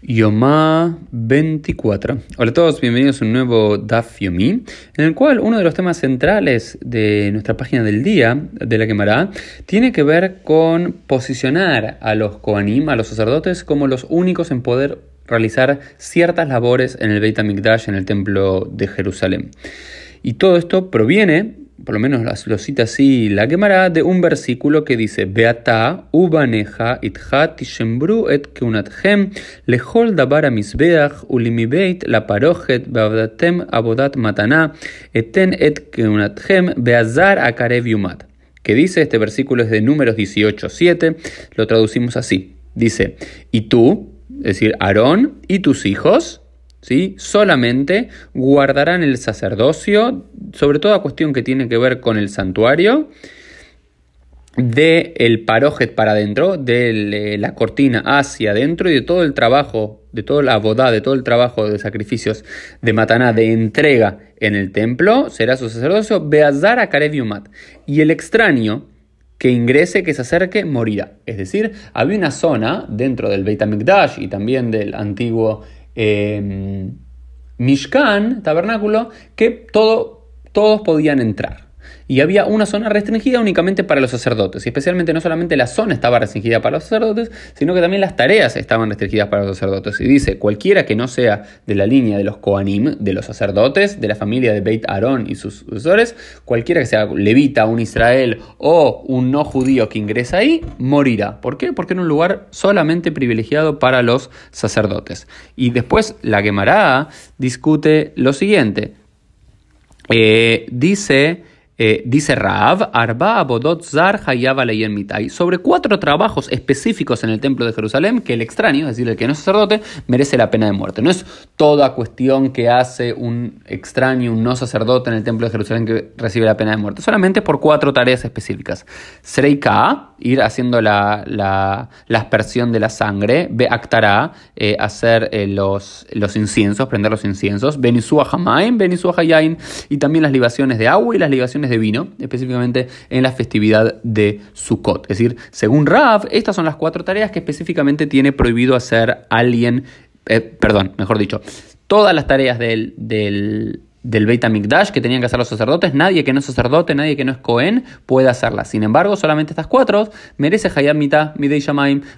Yomá 24. Hola a todos, bienvenidos a un nuevo Daf Yomi, en el cual uno de los temas centrales de nuestra página del día, de la quemará, tiene que ver con posicionar a los Koanim, a los sacerdotes, como los únicos en poder realizar ciertas labores en el Beit HaMikdash, en el templo de Jerusalén. Y todo esto proviene por lo menos lo cita así la quemará, de un versículo que dice, Beata ubaneja itcha tishembru et keunatchem lechol dabar misbeach ulimibeit la parojet beavdatem abodat matana eten et keunatchem beazar akarev yumat. Que dice, este versículo es de números 18, 7, lo traducimos así. Dice, y tú, es decir, Aarón y tus hijos, ¿sí? solamente guardarán el sacerdocio, sobre toda cuestión que tiene que ver con el santuario, del el parojet para adentro, de la cortina hacia adentro y de todo el trabajo, de toda la boda, de todo el trabajo de sacrificios de mataná, de entrega en el templo, será su sacerdocio, Beazar a Y el extraño que ingrese, que se acerque, morirá. Es decir, había una zona dentro del Beit HaMikdash y también del antiguo eh, Mishkan, tabernáculo, que todo, todos podían entrar y había una zona restringida únicamente para los sacerdotes. Y especialmente no solamente la zona estaba restringida para los sacerdotes, sino que también las tareas estaban restringidas para los sacerdotes. Y dice, cualquiera que no sea de la línea de los Koanim, de los sacerdotes, de la familia de Beit Aarón y sus sucesores, cualquiera que sea levita, un Israel o un no judío que ingresa ahí, morirá. ¿Por qué? Porque era un lugar solamente privilegiado para los sacerdotes. Y después la Gemara discute lo siguiente. Eh, dice eh, dice Raab, Arba Abodot Zar Hayab Mitai, sobre cuatro trabajos específicos en el templo de Jerusalén que el extraño, es decir, el que no es sacerdote, merece la pena de muerte. No es toda cuestión que hace un extraño, un no sacerdote en el templo de Jerusalén que recibe la pena de muerte, solamente por cuatro tareas específicas. Sereika, ir haciendo la, la, aspersión de la sangre, Be Aktara, eh, hacer eh, los, los inciensos, prender los inciensos, Benisua Hamaim, Benisua Hayain, y también las libaciones de agua y las libaciones de vino, específicamente en la festividad de Sukkot. Es decir, según Rav, estas son las cuatro tareas que específicamente tiene prohibido hacer alguien, eh, perdón, mejor dicho, todas las tareas del, del del Beit HaMikdash que tenían que hacer los sacerdotes, nadie que no es sacerdote, nadie que no es Cohen puede hacerlas. Sin embargo, solamente estas cuatro merece Hayat Mitah, Midei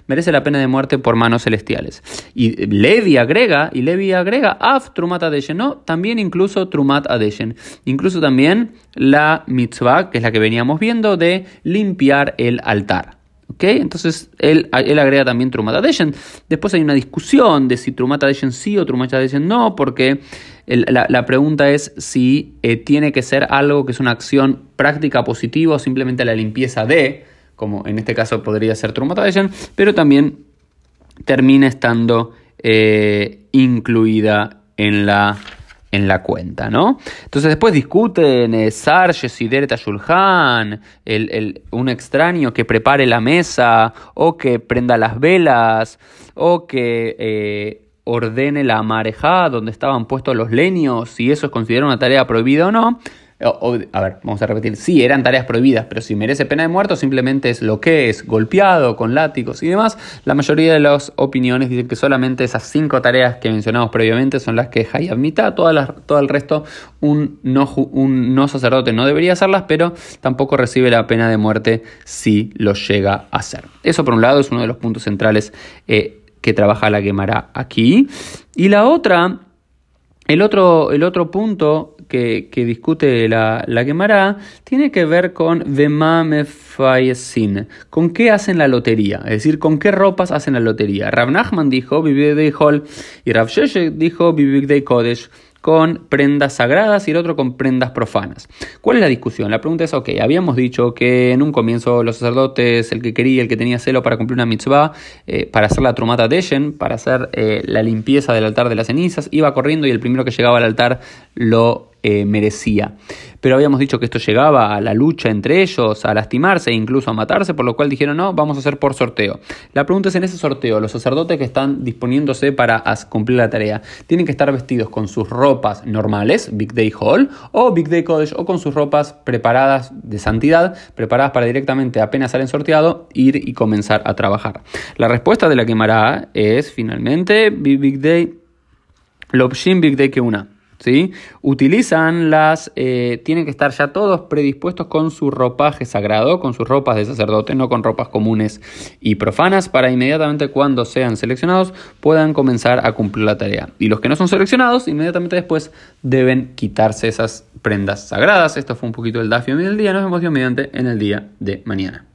merece la pena de muerte por manos celestiales. Y Levi agrega, y Levi agrega, Af Trumat Adeshen, no, también incluso Trumat Adeshen. Incluso también la mitzvah, que es la que veníamos viendo, de limpiar el altar. Entonces él, él, agrega también Trumat Adeshen. Después hay una discusión de si Trumat Adeshen sí o Trumat Adeshen no, porque la, pregunta es si eh, tiene que ser algo que es una acción práctica positiva o simplemente la limpieza de, como en este caso podría ser Trumat pero también termina estando eh, incluida en la en la cuenta, ¿no? Entonces después discuten eh, Sarge, Sideret Shulhan, el, un extraño que prepare la mesa, o que prenda las velas, o que eh, ordene la marejada donde estaban puestos los leños, si eso es considerado una tarea prohibida o no a ver, vamos a repetir, sí, eran tareas prohibidas, pero si merece pena de muerte simplemente es lo que es, golpeado con látigos y demás, la mayoría de las opiniones dicen que solamente esas cinco tareas que mencionamos previamente son las que Hayab mitad, todas todo el resto un no, un no sacerdote no debería hacerlas, pero tampoco recibe la pena de muerte si lo llega a hacer. Eso por un lado es uno de los puntos centrales eh, que trabaja la Gemara aquí. Y la otra, el otro, el otro punto que, discute la, la Gemara tiene que ver con Vemame con qué hacen la lotería, es decir, con qué ropas hacen la lotería. Rav Nachman dijo Vivir de Hol y Rav Sheshe dijo Vivir de Kodesh con prendas sagradas y el otro con prendas profanas. ¿Cuál es la discusión? La pregunta es, ok, habíamos dicho que en un comienzo los sacerdotes, el que quería, el que tenía celo para cumplir una mitzvah, eh, para hacer la trumata deshen, para hacer eh, la limpieza del altar de las cenizas, iba corriendo y el primero que llegaba al altar lo eh, merecía. Pero habíamos dicho que esto llegaba a la lucha entre ellos, a lastimarse e incluso a matarse, por lo cual dijeron no, vamos a hacer por sorteo. La pregunta es en ese sorteo, los sacerdotes que están disponiéndose para cumplir la tarea, ¿tienen que estar vestidos con sus ropas normales, Big Day Hall, o Big Day College, o con sus ropas preparadas de santidad, preparadas para directamente apenas salen sorteado, ir y comenzar a trabajar? La respuesta de la quemará es finalmente Big Day, Lobshin Big Day que una. ¿Sí? Utilizan las, eh, tienen que estar ya todos predispuestos con su ropaje sagrado, con sus ropas de sacerdote, no con ropas comunes y profanas, para inmediatamente cuando sean seleccionados puedan comenzar a cumplir la tarea. Y los que no son seleccionados, inmediatamente después deben quitarse esas prendas sagradas. Esto fue un poquito el Dafio del día. Nos vemos Dios mediante en el día de mañana.